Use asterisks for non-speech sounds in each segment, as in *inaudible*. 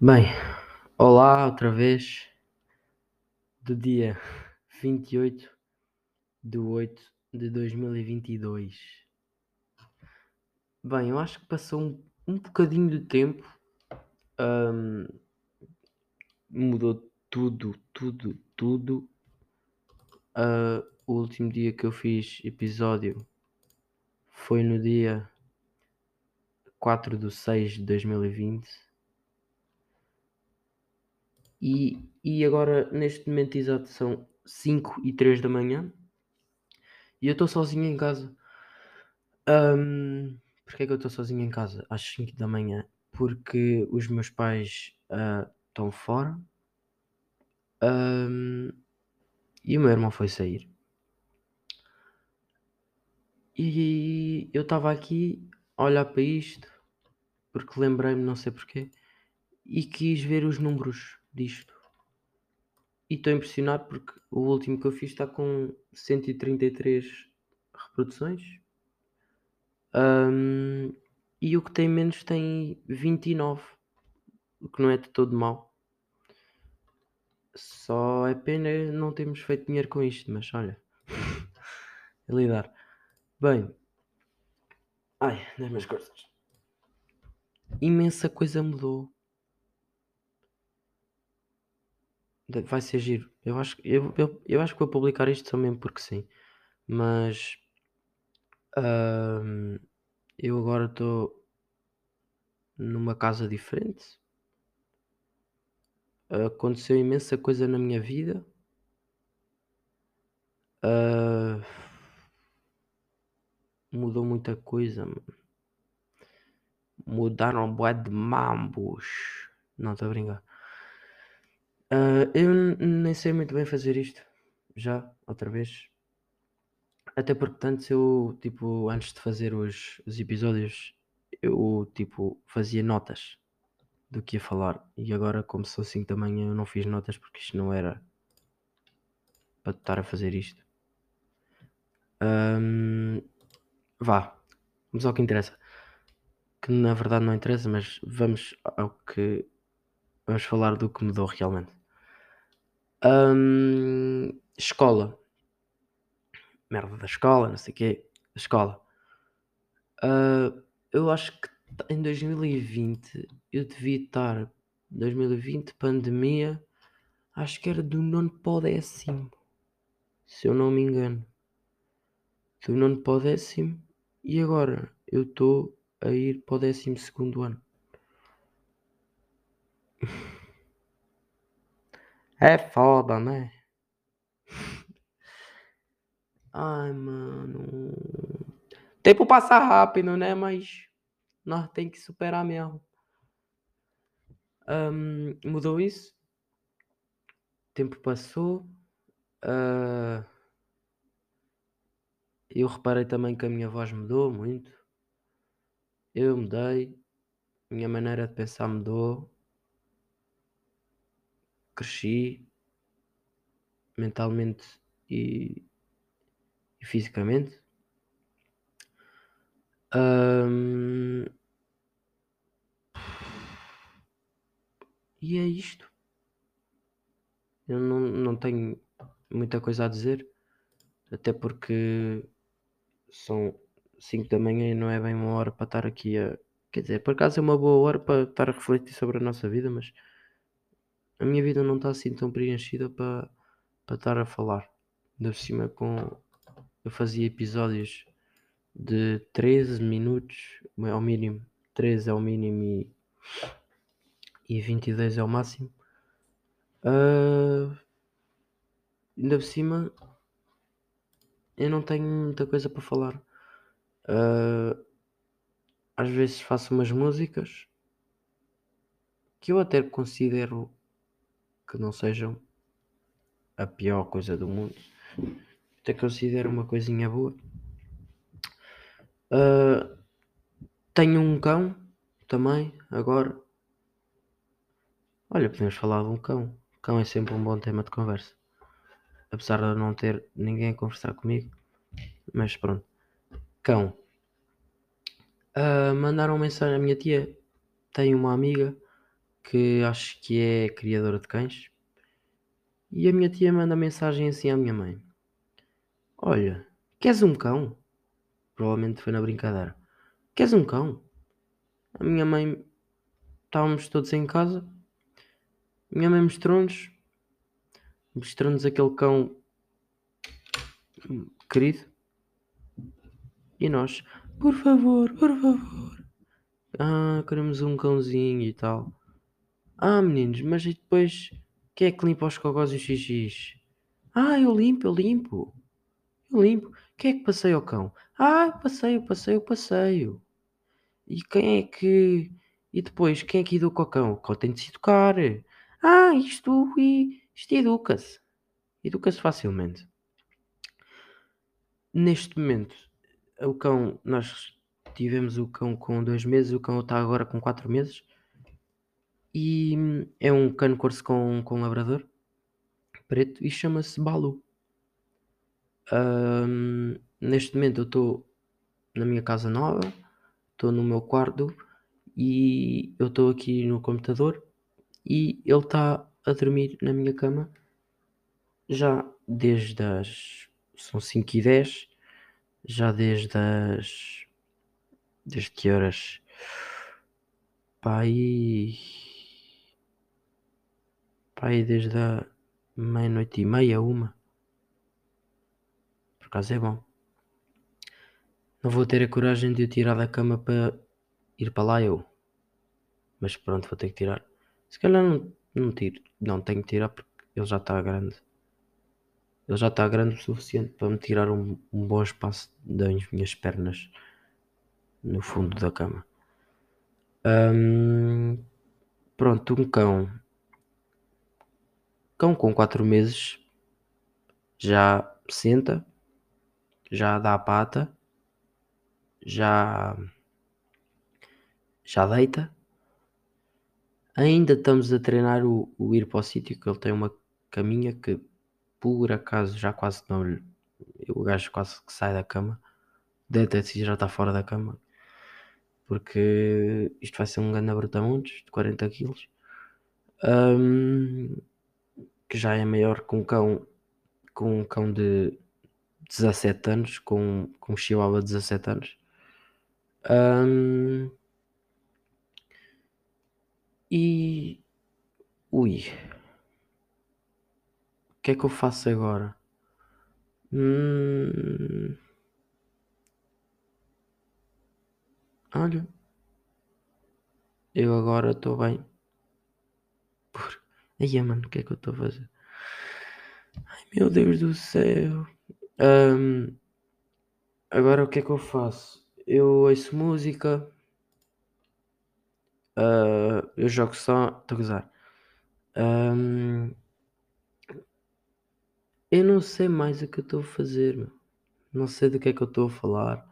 Bem, olá outra vez do dia 28 de 8 de 2022. Bem, eu acho que passou um, um bocadinho de tempo, hum, mudou tudo, tudo, tudo. Ah, o último dia que eu fiz episódio foi no dia 4 de 6 de 2020. E, e agora, neste momento exato, são 5 e 3 da manhã. E eu estou sozinho em casa. Um, Porquê é que eu estou sozinho em casa às 5 da manhã? Porque os meus pais ah, estão fora. Um, e o meu irmão foi sair. E eu estava aqui a olhar para isto, porque lembrei-me, não sei porquê, e quis ver os números disto. E estou impressionado porque o último que eu fiz está com 133 reproduções. Um, e o que tem menos tem 29, o que não é de todo mal. Só é pena não termos feito dinheiro com isto, mas olha, *laughs* é lidar. Bem, ai, das minhas coisas. Imensa coisa mudou. Vai ser giro. Eu acho, eu, eu, eu acho que vou publicar isto mesmo porque sim. Mas eu agora estou numa casa diferente. Aconteceu imensa coisa na minha vida. Uh, mudou muita coisa. Mudaram bué de mambos. Não, estou a brincar. Uh, eu nem sei muito bem fazer isto. Já, outra vez. Até porque tanto eu, tipo, antes de fazer os, os episódios, eu, tipo, fazia notas do que ia falar. E agora, como sou assim também, eu não fiz notas porque isto não era para estar a fazer isto. Um, vá, vamos ao que interessa. Que na verdade não interessa, mas vamos ao que. Vamos falar do que mudou realmente. Escola. Merda da escola, não sei o quê. Escola. Uh, eu acho que em 2020 eu devia estar. 2020, pandemia. Acho que era do nono para o décimo. Se eu não me engano. Do nono para o décimo. E agora eu estou a ir para o décimo segundo ano. É foda, né? Ai, mano. Tempo passa rápido, né? Mas nós tem que superar mesmo. Um, mudou isso. Tempo passou. Uh, eu reparei também que a minha voz mudou muito. Eu mudei. Minha maneira de pensar mudou cresci mentalmente e, e fisicamente. Um, e é isto. Eu não, não tenho muita coisa a dizer, até porque são 5 da manhã e não é bem uma hora para estar aqui a. Quer dizer, por acaso é uma boa hora para estar a refletir sobre a nossa vida, mas a minha vida não está assim tão preenchida para, para estar a falar. De cima com. Eu fazia episódios de 13 minutos ao mínimo. 13 é o mínimo e, e 22 é o máximo. Uh, ainda por cima eu não tenho muita coisa para falar. Uh, às vezes faço umas músicas que eu até considero que não sejam a pior coisa do mundo. Até considero uma coisinha boa. Uh, tenho um cão também, agora. Olha, podemos falar de um cão. Cão é sempre um bom tema de conversa. Apesar de não ter ninguém a conversar comigo. Mas pronto. Cão. Uh, mandaram mensagem à minha tia. Tem uma amiga que acho que é criadora de cães. E a minha tia manda mensagem assim à minha mãe: Olha, queres um cão? Provavelmente foi na brincadeira. Queres um cão? A minha mãe, estávamos todos em casa. Minha mãe mostrou-nos, mostrou-nos aquele cão querido. E nós, por favor, por favor. Ah, queremos um cãozinho e tal. Ah, meninos, mas e depois quem é que limpa os cocós e os xixis? Ah, eu limpo, eu limpo. Eu limpo. Quem é que passeia o cão? Ah, eu passeio, passeio, passeio. E quem é que. E depois, quem é que educa o cão? O cão tem de se educar. Ah, isto, isto educa-se. Educa-se facilmente. Neste momento, o cão, nós tivemos o cão com dois meses, o cão está agora com quatro meses. E é um cano corso com, com labrador preto e chama-se Balu. Ahm, neste momento eu estou na minha casa nova, estou no meu quarto e eu estou aqui no computador e ele está a dormir na minha cama já desde as. são 5 e 10 já desde as. desde que horas? Pai. Pai, desde a meia-noite e meia, uma. Por acaso é bom. Não vou ter a coragem de o tirar da cama para ir para lá eu. Mas pronto, vou ter que tirar. Se calhar não, não tiro. Não, tenho que tirar porque ele já está grande. Ele já está grande o suficiente para me tirar um, um bom espaço das minhas pernas no fundo da cama. Pronto, um cão. Cão com 4 meses já senta, já dá a pata, já já deita. Ainda estamos a treinar o, o ir para o sítio que ele tem uma caminha que por acaso já quase não lhe. O gajo quase que sai da cama. Deita-se e já está fora da cama. Porque isto vai ser um grande brutamontes de 40 kg. Um, que já é maior que um cão com um cão de 17 anos, com, com um chihuahua de 17 anos. Um, e. Ui. O que é que eu faço agora? Hum... Olha. Eu agora estou bem. Por... Aí, mano, o que é que eu estou a fazer? Ai, meu Deus do céu. Um... Agora o que é que eu faço? Eu ouço música. Uh, eu jogo só. Estou a gozar. Um, eu não sei mais o que eu estou a fazer. Não sei do que é que eu estou a falar.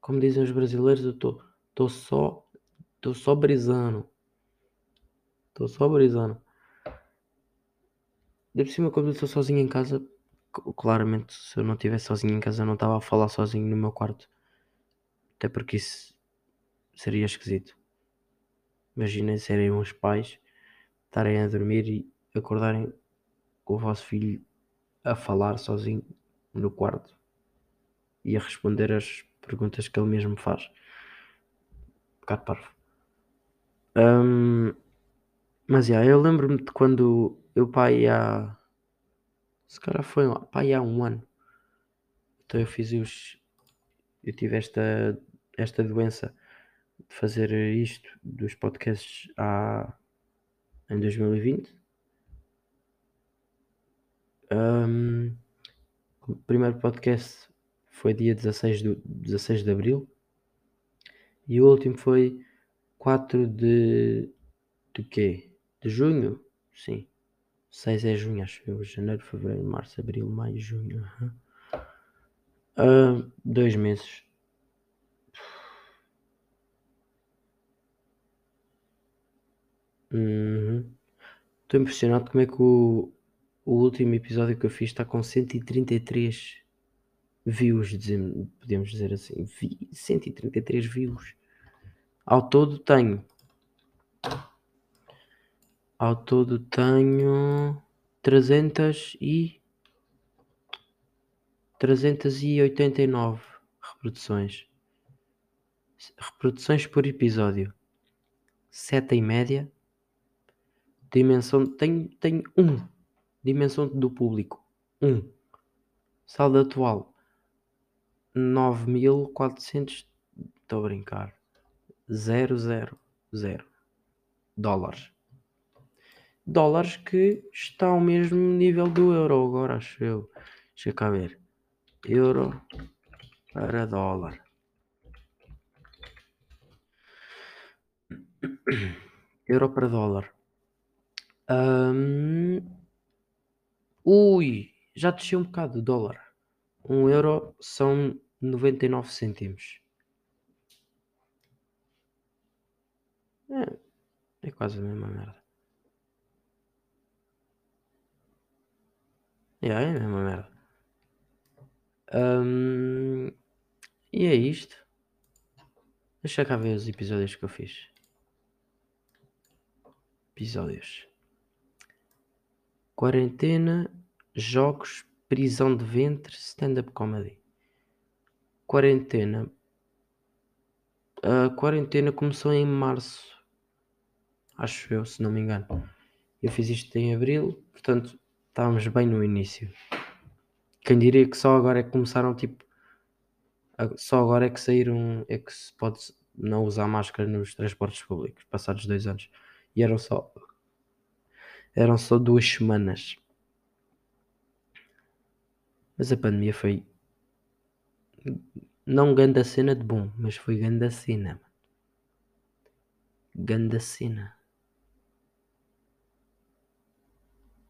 Como dizem os brasileiros, eu estou só. Estou só brisando. Estou só brisando. De cima, quando eu estou sozinho em casa, claramente, se eu não estivesse sozinho em casa, eu não estava a falar sozinho no meu quarto. Até porque isso seria esquisito. Imaginem serem uns pais, estarem a dormir e acordarem com o vosso filho a falar sozinho no quarto e a responder as perguntas que ele mesmo faz. Um bocado parvo. Um, mas yeah, eu lembro-me de quando eu pai há. Se calhar foi pai há um ano. Então eu fiz os. Eu tive esta, esta doença de fazer isto dos podcasts há, em 2020. Um, o primeiro podcast foi dia 16, do, 16 de Abril e o último foi 4 de. de quê? De junho? Sim. 6 é junho, acho eu. Janeiro, fevereiro, março, abril, maio, junho. Uh, dois meses. Uhum. Estou impressionado como é que o, o último episódio que eu fiz está com 133 views, podemos dizer assim. 133 views. Ao todo tenho Ao todo tenho trezentas e trezentas e oitenta e nove reproduções. Reproduções por episódio. Sete em média. Dimensão tenho tenho um. Dimensão do público. Um. Saldo atual. Nove mil quatrocentos Estou a brincar. Zero, zero, zero. Dólares. Dólares que está ao mesmo nível do euro agora, acho eu. Deixa cá ver. Euro para dólar. *coughs* Euro para dólar. Hum, ui, já desceu um bocado o dólar. Um euro são 99 cêntimos. É, é quase a mesma merda. É, é a mesma merda. Hum, e é isto. Deixa cá ver os episódios que eu fiz. Episódios. Quarentena, jogos, prisão de ventre, stand-up comedy. Quarentena. A quarentena começou em março. Acho eu, se não me engano. Eu fiz isto em abril, portanto estávamos bem no início. Quem diria que só agora é que começaram, tipo, só agora é que saíram, é que se pode não usar máscara nos transportes públicos, passados dois anos. E eram só, eram só duas semanas. Mas a pandemia foi não ganda cena de bom, mas foi ganda cena. Ganda cena.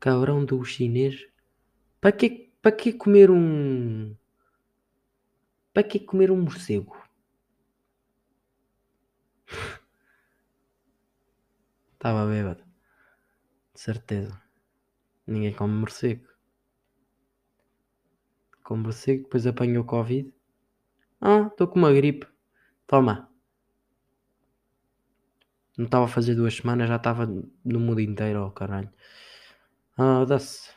Cabrão do chinês. Para que, para que comer um. Para que comer um morcego? *laughs* Estava bêbado. De certeza. Ninguém come morcego. Come morcego, depois apanhou Covid. Ah, estou com uma gripe. Toma. Não estava a fazer duas semanas, já estava no mundo inteiro, oh caralho. Ah, dá-se.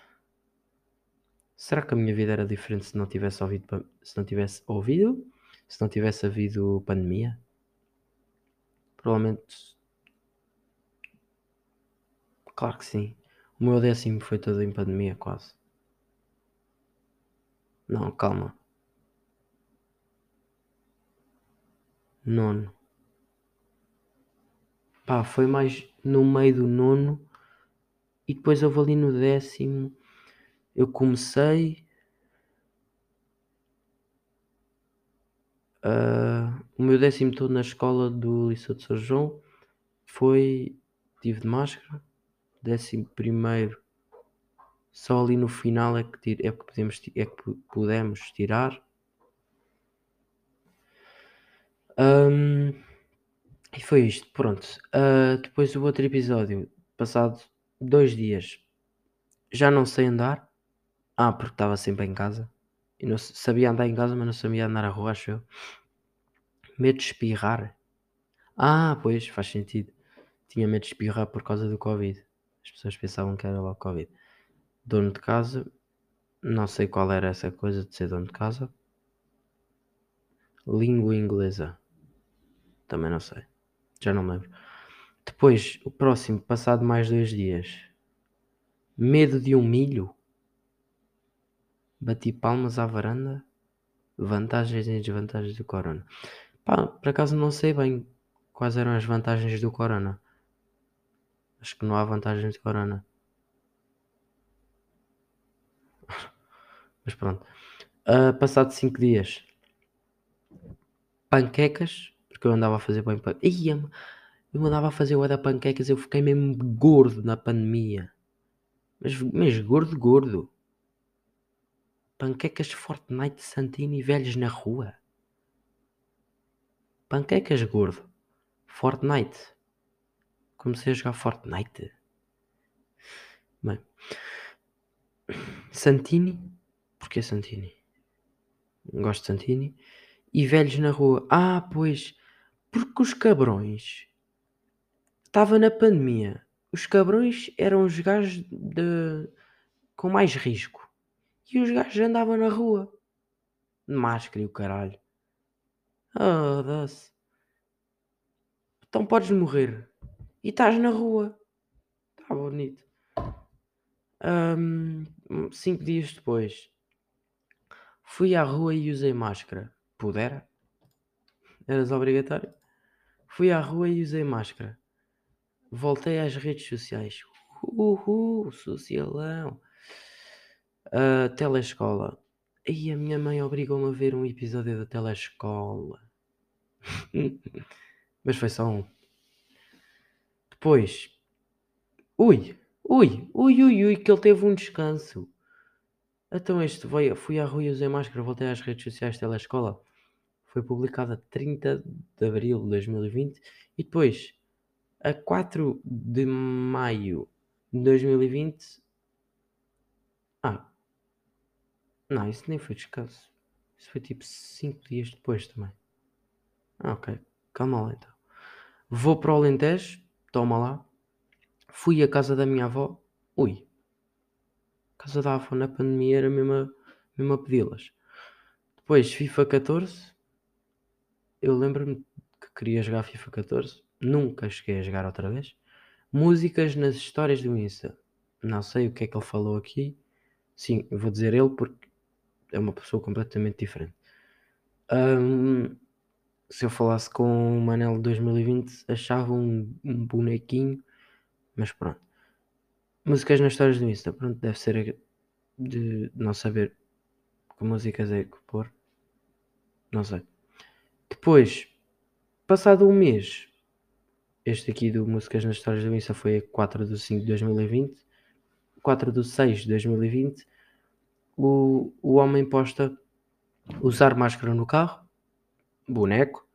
Será que a minha vida era diferente se não tivesse ouvido, se não tivesse ouvido? Se não tivesse havido pandemia? Provavelmente. Claro que sim. O meu décimo foi todo em pandemia, quase. Não, calma. Nono. Pá, foi mais no meio do nono e depois houve ali no décimo. Eu comecei. ah, o meu décimo todo na escola do Liceu de São João foi. Tive de máscara. Décimo primeiro. Só ali no final é que, é que, podemos, é que pu- pudemos tirar. Ahm, e foi isto, pronto. Ah, depois o outro episódio, passado dois dias, já não sei andar. Ah, porque estava sempre em casa. E não sabia andar em casa, mas não sabia andar à rua, acho eu. Medo de espirrar. Ah, pois, faz sentido. Tinha medo de espirrar por causa do Covid. As pessoas pensavam que era logo Covid. Dono de casa, não sei qual era essa coisa de ser dono de casa. Língua inglesa. Também não sei. Já não lembro. Depois, o próximo, passado mais dois dias. Medo de um milho. Bati palmas à varanda. Vantagens e desvantagens do corona. Pá, por acaso não sei bem quais eram as vantagens do corona. Acho que não há vantagens de corona. Mas pronto. Ah, passado 5 dias. Panquecas. Porque eu andava a fazer bem. pan- Ia, eu andava a fazer bué da panquecas. Eu fiquei mesmo gordo na pandemia. Mas, mas gordo, gordo. Panquecas Fortnite Santini velhos na rua. Panquecas gordo. Fortnite. Comecei a jogar Fortnite. Bem. Santini. Porquê Santini? Gosto de Santini. E velhos na rua. Ah, pois. Porque os cabrões. Estava na pandemia. os cabrões eram os gajos de, com mais risco. E os gajos andavam na rua. De máscara e o caralho. Oh, se Então podes morrer. E estás na rua. Está bonito. Um, cinco dias depois. Fui à rua e usei máscara. Pudera? Eras obrigatório? Fui à rua e usei máscara. Voltei às redes sociais. Uhul, socialão. Uh, telescola. E a minha mãe obrigou-me a ver um episódio da telescola. *laughs* Mas foi só um. Depois. Ui, ui, ui, ui, ui, que ele teve um descanso. Então este foi, fui rua e usei máscara, voltei às redes sociais telescola. Foi publicada 30 de abril de 2020 e depois a 4 de maio de 2020. Ah, não, isso nem foi descanso. Isso foi tipo 5 dias depois também. Ah, ok. Calma lá então. Vou para o Alentejo, toma lá. Fui à casa da minha avó. Ui. A casa da avó na pandemia era mesmo a, mesmo a pedi-las. Depois FIFA 14. Eu lembro-me que queria jogar FIFA 14. Nunca cheguei a jogar outra vez. Músicas nas histórias do Insta. Não sei o que é que ele falou aqui. Sim, vou dizer ele porque é uma pessoa completamente diferente. Um, se eu falasse com o Manel de 2020, achava um, um bonequinho, mas pronto. Músicas nas histórias do Insta, pronto, deve ser de não saber que músicas é que pôr. Não sei. Depois, passado um mês, este aqui do Músicas nas Histórias do Insta foi a 4 de 5 de 2020. 4 de 6 de 2020 o, o homem posta usar máscara no carro, boneco,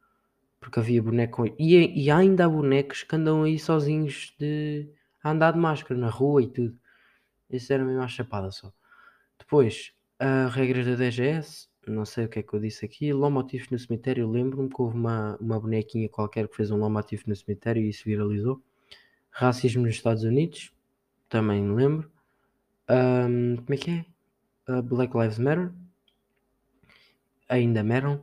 porque havia boneco e, e ainda há bonecos que andam aí sozinhos de a andar de máscara na rua e tudo. Isso era mesmo a chapada só. Depois, as regras da DGS, não sei o que é que eu disse aqui, lomotivos no cemitério, lembro-me que houve uma, uma bonequinha qualquer que fez um lomotivo no cemitério e isso viralizou. Racismo nos Estados Unidos, também lembro. Um, como é que é? uh, Black Lives Matter, ainda Meron,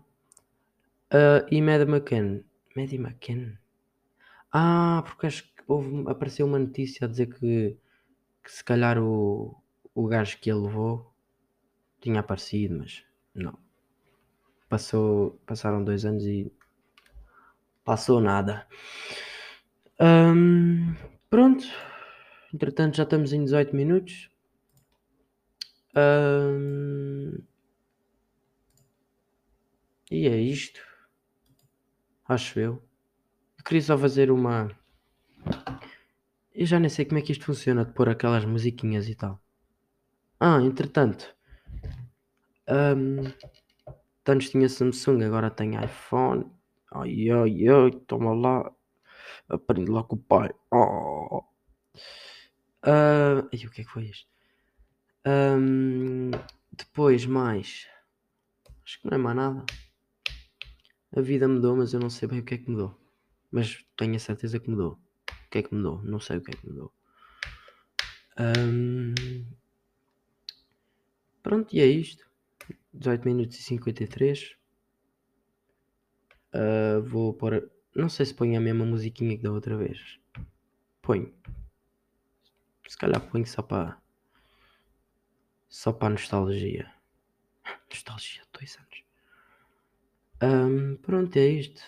uh, e Maddie McCann. Maddie McCann? Ah, porque acho que houve, apareceu uma notícia a dizer que, que se calhar o, o gajo que ele levou tinha aparecido, mas não. Passou, passaram dois anos e passou nada. Pronto. Entretanto, já estamos em 18 minutos. E é isto. Acho eu. Eu queria só fazer uma. Eu já nem sei como é que isto funciona de pôr aquelas musiquinhas e tal. Ah, entretanto. Um, antes tinha Samsung, agora tem iPhone. Ai ai ai, toma lá. Aprende lá com o pai. Oh. Uh, e o que é que foi isto? Um, depois, mais. Acho que não é mais nada. A vida mudou, mas eu não sei bem o que é que mudou. Mas tenho a certeza que mudou. O que é que mudou? Não sei o que é que mudou. Um, pronto, e é isto. 18 minutos e 53. Uh, vou pôr. Não sei se ponho a mesma musiquinha que da outra vez. Ponho. Se calhar ponho só para só para nostalgia. *laughs* Nostalgia, dois anos. Um, pronto, é isto.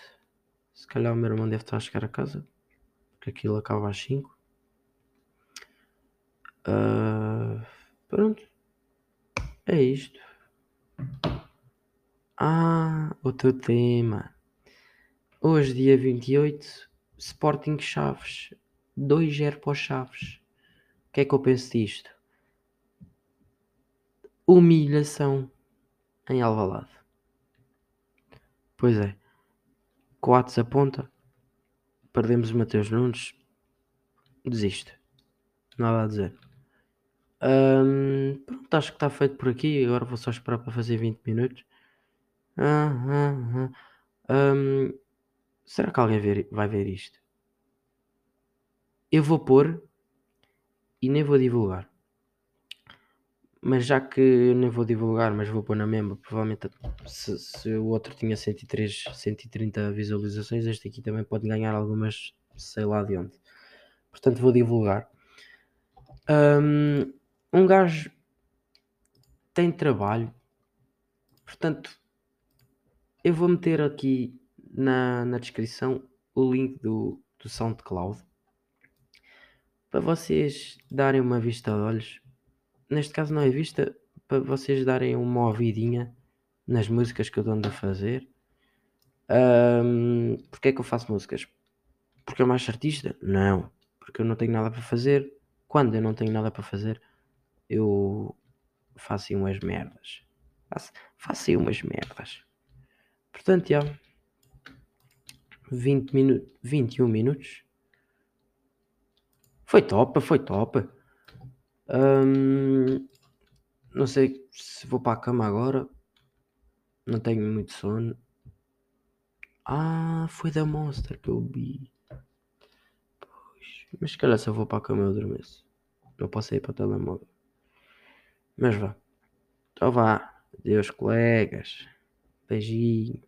Se calhar o meu irmão deve estar a chegar a casa. Porque aquilo acaba às 5. Uh, pronto. É isto. Ah, outro tema. Hoje, dia 28, Sporting Chaves. 2-0 para Chaves. O que é que eu penso disto? humilhação em Alvalade. Pois é, Coates aponta, perdemos o Mateus Nunes, desiste, nada a dizer. Pronto, acho que está feito por aqui. Agora vou só esperar para fazer 20 minutos. Ah, ah, ah. Será que alguém ver, vai ver isto? Eu vou pôr e nem vou divulgar. Mas já que eu nem vou divulgar, mas vou pôr na mesma, provavelmente se, se o outro tinha 103, 130 visualizações, este aqui também pode ganhar algumas, sei lá de onde. Portanto, vou divulgar. Um gajo tem trabalho, portanto, eu vou meter aqui na, na descrição o link do, do SoundCloud para vocês darem uma vista de olhos. Neste caso não é vista, para vocês darem uma ouvidinha nas músicas que eu ando a fazer. Um, porque é que eu faço músicas? Porque eu mais artista? Não. Porque eu não tenho nada para fazer. Quando eu não tenho nada para fazer, eu faço umas merdas. Faço, faço umas merdas. Portanto, já. 20 minutos, 21 minutos. Foi top, foi top. Um, não sei se vou para a cama agora. Não tenho muito sono. Ah, foi da Monster que eu vi. Pois, mas se calhar se eu vou para a cama eu adormeço. Não posso ir para o telemóvel. Mas vá. Então vá. Adeus, colegas. Beijinho.